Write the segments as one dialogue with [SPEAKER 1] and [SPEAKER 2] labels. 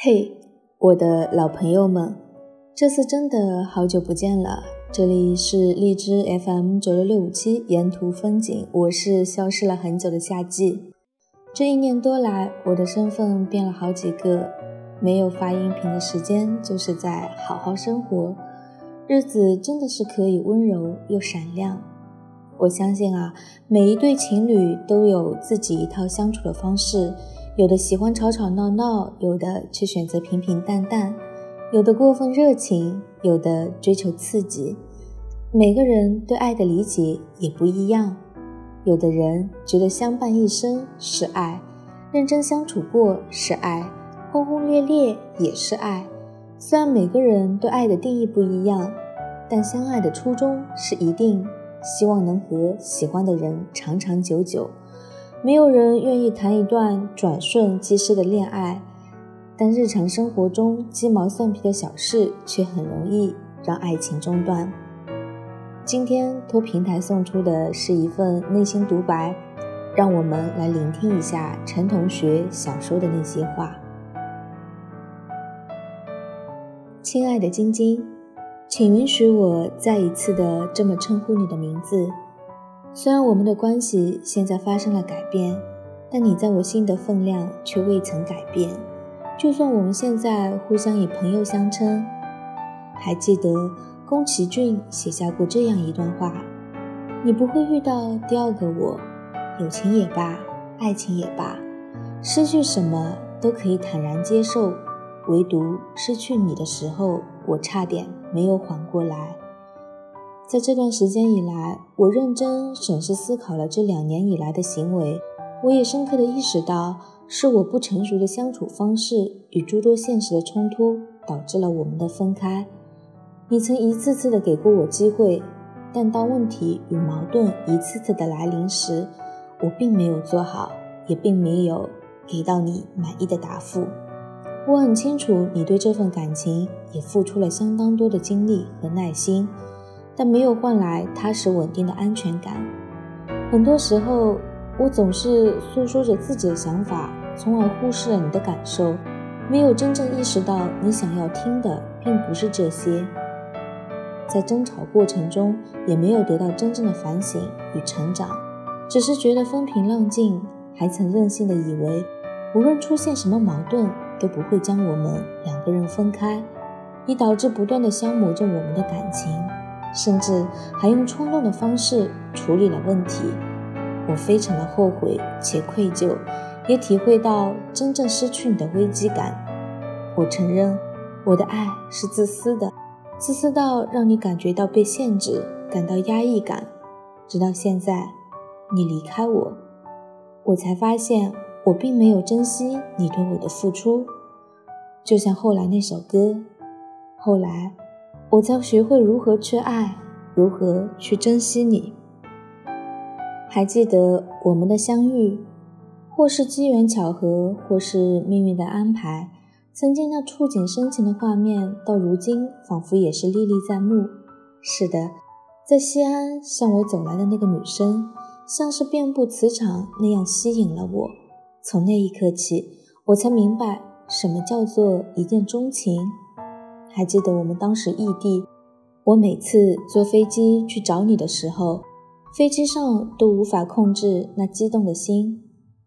[SPEAKER 1] 嘿，我的老朋友们，这次真的好久不见了。这里是荔枝 FM 九六六五七沿途风景，我是消失了很久的夏季。这一年多来，我的身份变了好几个，没有发音频的时间，就是在好好生活，日子真的是可以温柔又闪亮。我相信啊，每一对情侣都有自己一套相处的方式。有的喜欢吵吵闹闹，有的却选择平平淡淡，有的过分热情，有的追求刺激。每个人对爱的理解也不一样。有的人觉得相伴一生是爱，认真相处过是爱，轰轰烈烈也是爱。虽然每个人对爱的定义不一样，但相爱的初衷是一定希望能和喜欢的人长长久久。没有人愿意谈一段转瞬即逝的恋爱，但日常生活中鸡毛蒜皮的小事却很容易让爱情中断。今天托平台送出的是一份内心独白，让我们来聆听一下陈同学想说的那些话。亲爱的晶晶，请允许我再一次的这么称呼你的名字。虽然我们的关系现在发生了改变，但你在我心的分量却未曾改变。就算我们现在互相以朋友相称，还记得宫崎骏写下过这样一段话：你不会遇到第二个我，友情也罢，爱情也罢，失去什么都可以坦然接受，唯独失去你的时候，我差点没有缓过来。在这段时间以来，我认真审视思考了这两年以来的行为，我也深刻的意识到，是我不成熟的相处方式与诸多现实的冲突，导致了我们的分开。你曾一次次的给过我机会，但当问题与矛盾一次次的来临时，我并没有做好，也并没有给到你满意的答复。我很清楚，你对这份感情也付出了相当多的精力和耐心。但没有换来踏实稳定的安全感。很多时候，我总是诉说着自己的想法，从而忽视了你的感受，没有真正意识到你想要听的并不是这些。在争吵过程中，也没有得到真正的反省与成长，只是觉得风平浪静，还曾任性的以为，无论出现什么矛盾，都不会将我们两个人分开，以导致不断的消磨着我们的感情。甚至还用冲动的方式处理了问题，我非常的后悔且愧疚，也体会到真正失去你的危机感。我承认，我的爱是自私的，自私到让你感觉到被限制，感到压抑感。直到现在，你离开我，我才发现我并没有珍惜你对我的付出。就像后来那首歌，后来。我将学会如何去爱，如何去珍惜你。还记得我们的相遇，或是机缘巧合，或是命运的安排。曾经那触景生情的画面，到如今仿佛也是历历在目。是的，在西安向我走来的那个女生，像是遍布磁场那样吸引了我。从那一刻起，我才明白什么叫做一见钟情。还记得我们当时异地，我每次坐飞机去找你的时候，飞机上都无法控制那激动的心。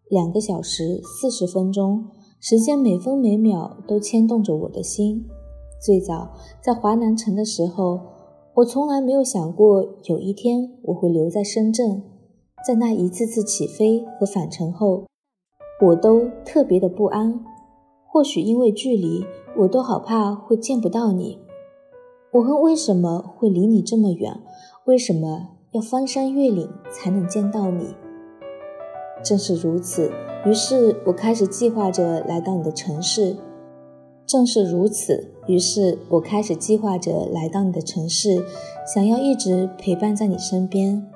[SPEAKER 1] 两个小时四十分钟，时间每分每秒都牵动着我的心。最早在华南城的时候，我从来没有想过有一天我会留在深圳。在那一次次起飞和返程后，我都特别的不安。或许因为距离，我都好怕会见不到你。我恨为什么会离你这么远？为什么要翻山越岭才能见到你？正是如此，于是我开始计划着来到你的城市。正是如此，于是我开始计划着来到你的城市，想要一直陪伴在你身边。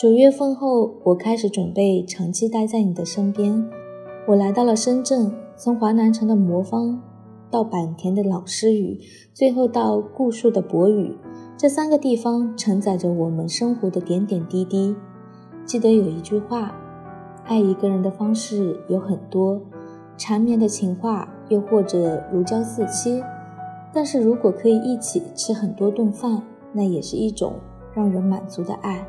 [SPEAKER 1] 九月份后，我开始准备长期待在你的身边。我来到了深圳。从华南城的魔方，到坂田的老师语，最后到固戍的薄雨，这三个地方承载着我们生活的点点滴滴。记得有一句话：爱一个人的方式有很多，缠绵的情话又或者如胶似漆。但是如果可以一起吃很多顿饭，那也是一种让人满足的爱。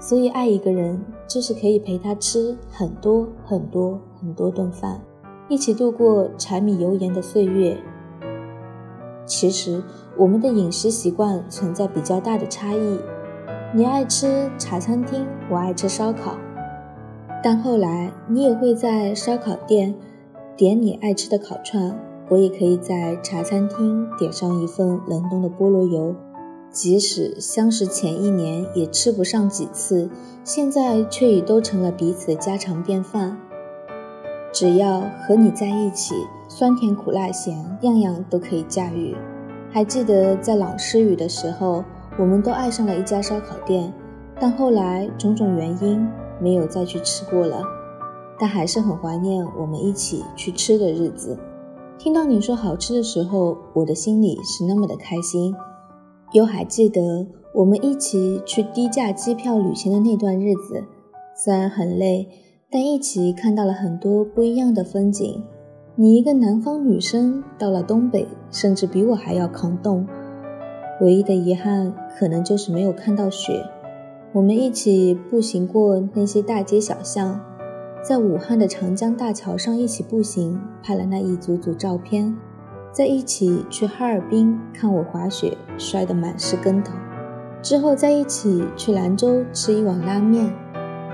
[SPEAKER 1] 所以，爱一个人就是可以陪他吃很多很多很多顿饭，一起度过柴米油盐的岁月。其实，我们的饮食习惯存在比较大的差异。你爱吃茶餐厅，我爱吃烧烤。但后来，你也会在烧烤店点你爱吃的烤串，我也可以在茶餐厅点上一份冷冻的菠萝油。即使相识前一年也吃不上几次，现在却已都成了彼此的家常便饭。只要和你在一起，酸甜苦辣咸，样样都可以驾驭。还记得在朗诗雨的时候，我们都爱上了一家烧烤店，但后来种种原因，没有再去吃过了。但还是很怀念我们一起去吃的日子。听到你说好吃的时候，我的心里是那么的开心。又还记得我们一起去低价机票旅行的那段日子，虽然很累，但一起看到了很多不一样的风景。你一个南方女生到了东北，甚至比我还要抗冻。唯一的遗憾可能就是没有看到雪。我们一起步行过那些大街小巷，在武汉的长江大桥上一起步行，拍了那一组组照片。在一起去哈尔滨看我滑雪，摔得满是跟头。之后在一起去兰州吃一碗拉面，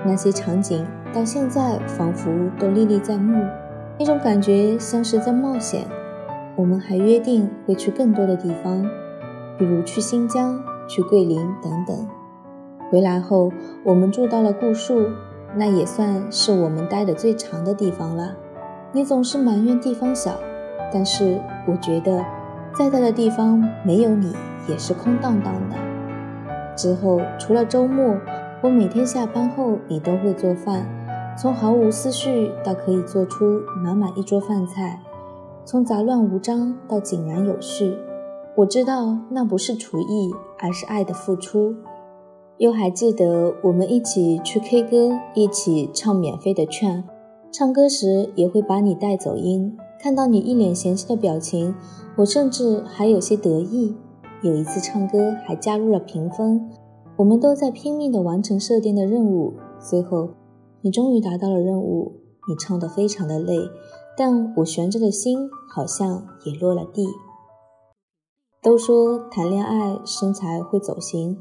[SPEAKER 1] 那些场景到现在仿佛都历历在目，那种感觉像是在冒险。我们还约定会去更多的地方，比如去新疆、去桂林等等。回来后，我们住到了固戍，那也算是我们待的最长的地方了。你总是埋怨地方小。但是我觉得，再大的地方没有你也是空荡荡的。之后除了周末，我每天下班后你都会做饭，从毫无思绪到可以做出满满一桌饭菜，从杂乱无章到井然有序。我知道那不是厨艺，而是爱的付出。又还记得我们一起去 K 歌，一起唱免费的券，唱歌时也会把你带走音。看到你一脸嫌弃的表情，我甚至还有些得意。有一次唱歌还加入了评分，我们都在拼命地完成设定的任务。最后，你终于达到了任务。你唱得非常的累，但我悬着的心好像也落了地。都说谈恋爱身材会走形，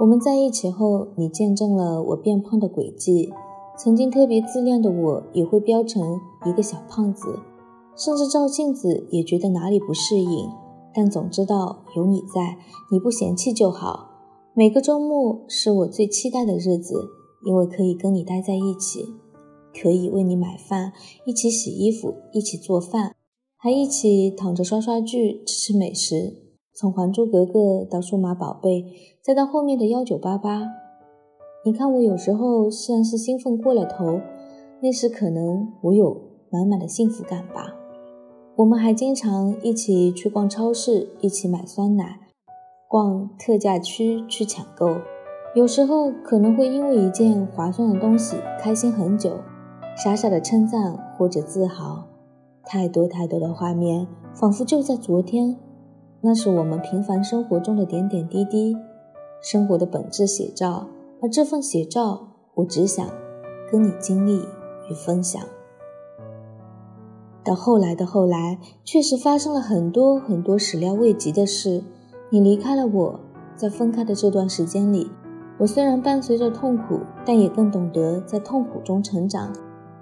[SPEAKER 1] 我们在一起后，你见证了我变胖的轨迹。曾经特别自恋的我，也会飙成一个小胖子。甚至照镜子也觉得哪里不适应，但总知道有你在，你不嫌弃就好。每个周末是我最期待的日子，因为可以跟你待在一起，可以为你买饭，一起洗衣服，一起做饭，还一起躺着刷刷剧、吃吃美食。从《还珠格格》到《数码宝贝》，再到后面的幺九八八，你看我有时候虽然是兴奋过了头，那时可能我有满满的幸福感吧。我们还经常一起去逛超市，一起买酸奶，逛特价区去抢购。有时候可能会因为一件划算的东西开心很久，傻傻的称赞或者自豪。太多太多的画面，仿佛就在昨天。那是我们平凡生活中的点点滴滴，生活的本质写照。而这份写照，我只想跟你经历与分享。到后来的后来，确实发生了很多很多始料未及的事。你离开了我，在分开的这段时间里，我虽然伴随着痛苦，但也更懂得在痛苦中成长，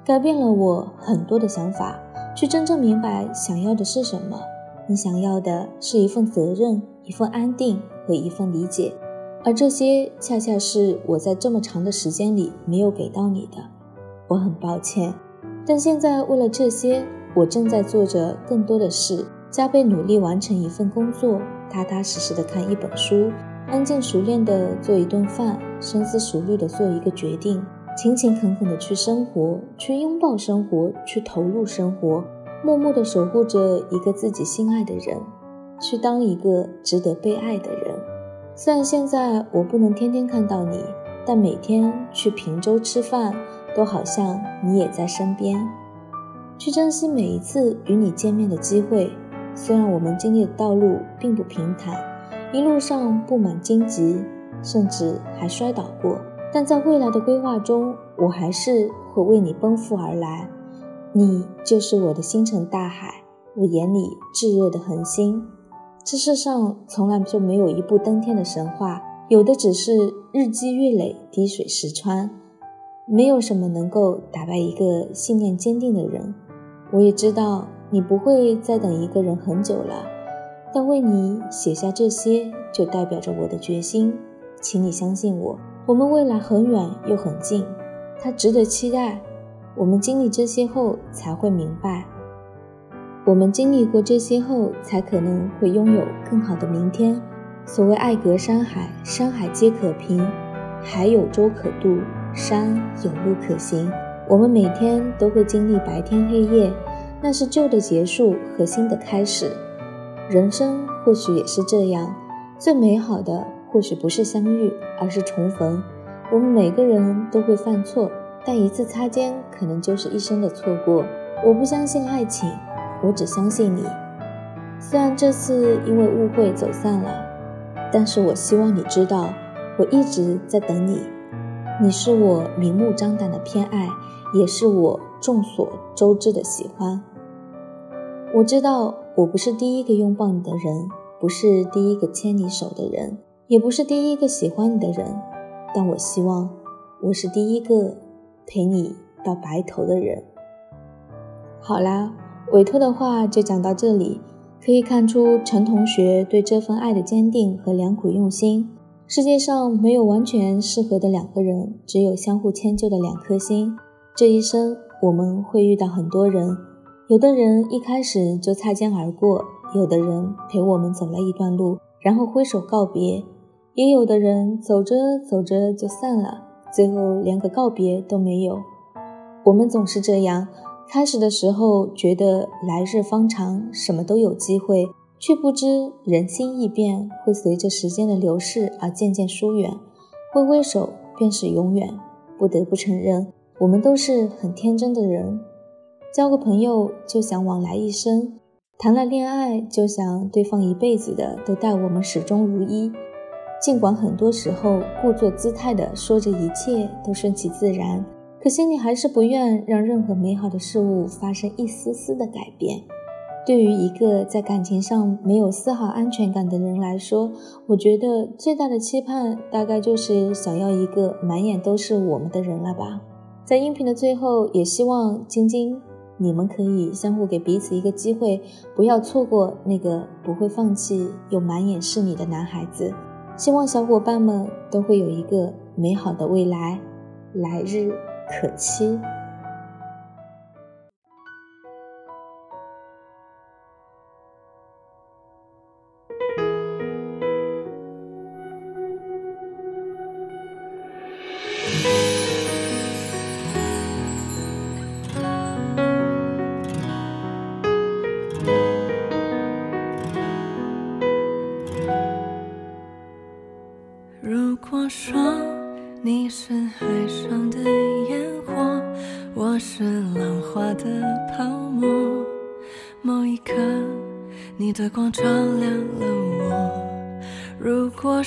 [SPEAKER 1] 改变了我很多的想法，去真正明白想要的是什么。你想要的是一份责任，一份安定和一份理解，而这些恰恰是我在这么长的时间里没有给到你的。我很抱歉，但现在为了这些。我正在做着更多的事，加倍努力完成一份工作，踏踏实实的看一本书，安静熟练的做一顿饭，深思熟虑的做一个决定，勤勤恳恳的去生活，去拥抱生活，去投入生活，默默的守护着一个自己心爱的人，去当一个值得被爱的人。虽然现在我不能天天看到你，但每天去平洲吃饭，都好像你也在身边。去珍惜每一次与你见面的机会。虽然我们经历的道路并不平坦，一路上布满荆棘，甚至还摔倒过，但在未来的规划中，我还是会为你奔赴而来。你就是我的星辰大海，我眼里炙热的恒星。这世上从来就没有一步登天的神话，有的只是日积月累、滴水石穿。没有什么能够打败一个信念坚定的人。我也知道。你不会再等一个人很久了，但为你写下这些，就代表着我的决心。请你相信我，我们未来很远又很近，它值得期待。我们经历这些后，才会明白。我们经历过这些后，才可能会拥有更好的明天。所谓爱隔山海，山海皆可平，海有舟可渡，山有路可行。我们每天都会经历白天黑夜。那是旧的结束和新的开始，人生或许也是这样。最美好的或许不是相遇，而是重逢。我们每个人都会犯错，但一次擦肩可能就是一生的错过。我不相信爱情，我只相信你。虽然这次因为误会走散了，但是我希望你知道，我一直在等你。你是我明目张胆的偏爱，也是我。众所周知的喜欢，我知道我不是第一个拥抱你的人，不是第一个牵你手的人，也不是第一个喜欢你的人，但我希望我是第一个陪你到白头的人。好啦，委托的话就讲到这里，可以看出陈同学对这份爱的坚定和良苦用心。世界上没有完全适合的两个人，只有相互迁就的两颗心。这一生。我们会遇到很多人，有的人一开始就擦肩而过，有的人陪我们走了一段路，然后挥手告别，也有的人走着走着就散了，最后连个告别都没有。我们总是这样，开始的时候觉得来日方长，什么都有机会，却不知人心易变，会随着时间的流逝而渐渐疏远，挥挥手便是永远。不得不承认。我们都是很天真的人，交个朋友就想往来一生，谈了恋爱就想对方一辈子的都待我们始终如一。尽管很多时候故作姿态的说着一切都顺其自然，可心里还是不愿让任何美好的事物发生一丝丝的改变。对于一个在感情上没有丝毫安全感的人来说，我觉得最大的期盼大概就是想要一个满眼都是我们的人了吧。在音频的最后，也希望晶晶，你们可以相互给彼此一个机会，不要错过那个不会放弃又满眼是你的男孩子。希望小伙伴们都会有一个美好的未来，来日可期。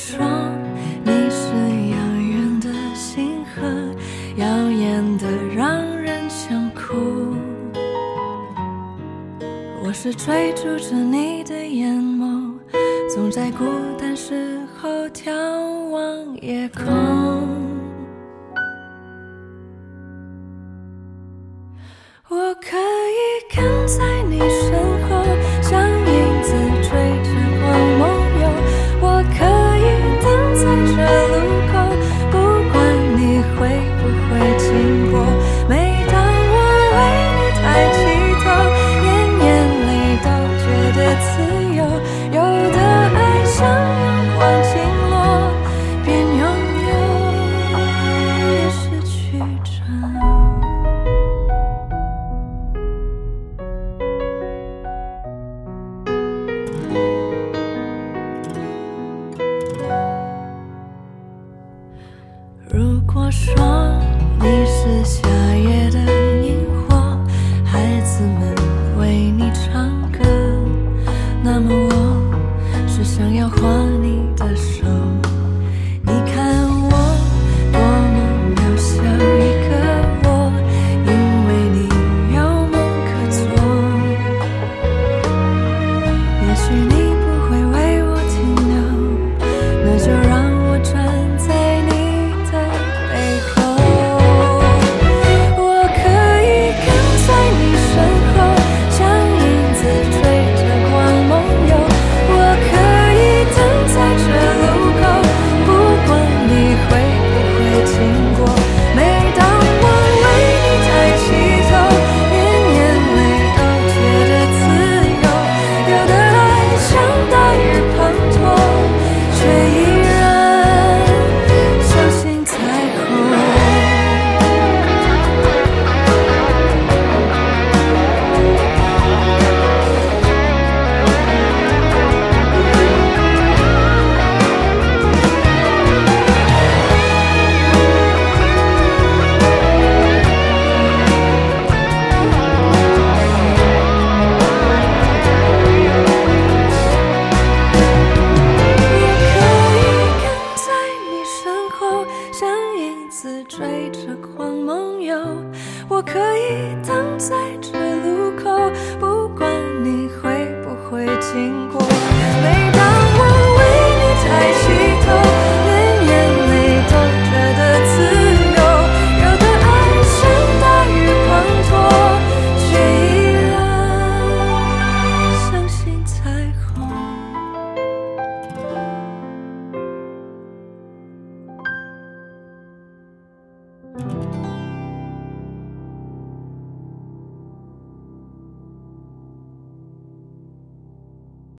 [SPEAKER 2] 窗，你是遥远的星河，耀眼的让人想哭。我是追逐着你的眼眸，总在孤单时候眺望夜空。我可以跟在你身后。你是谁？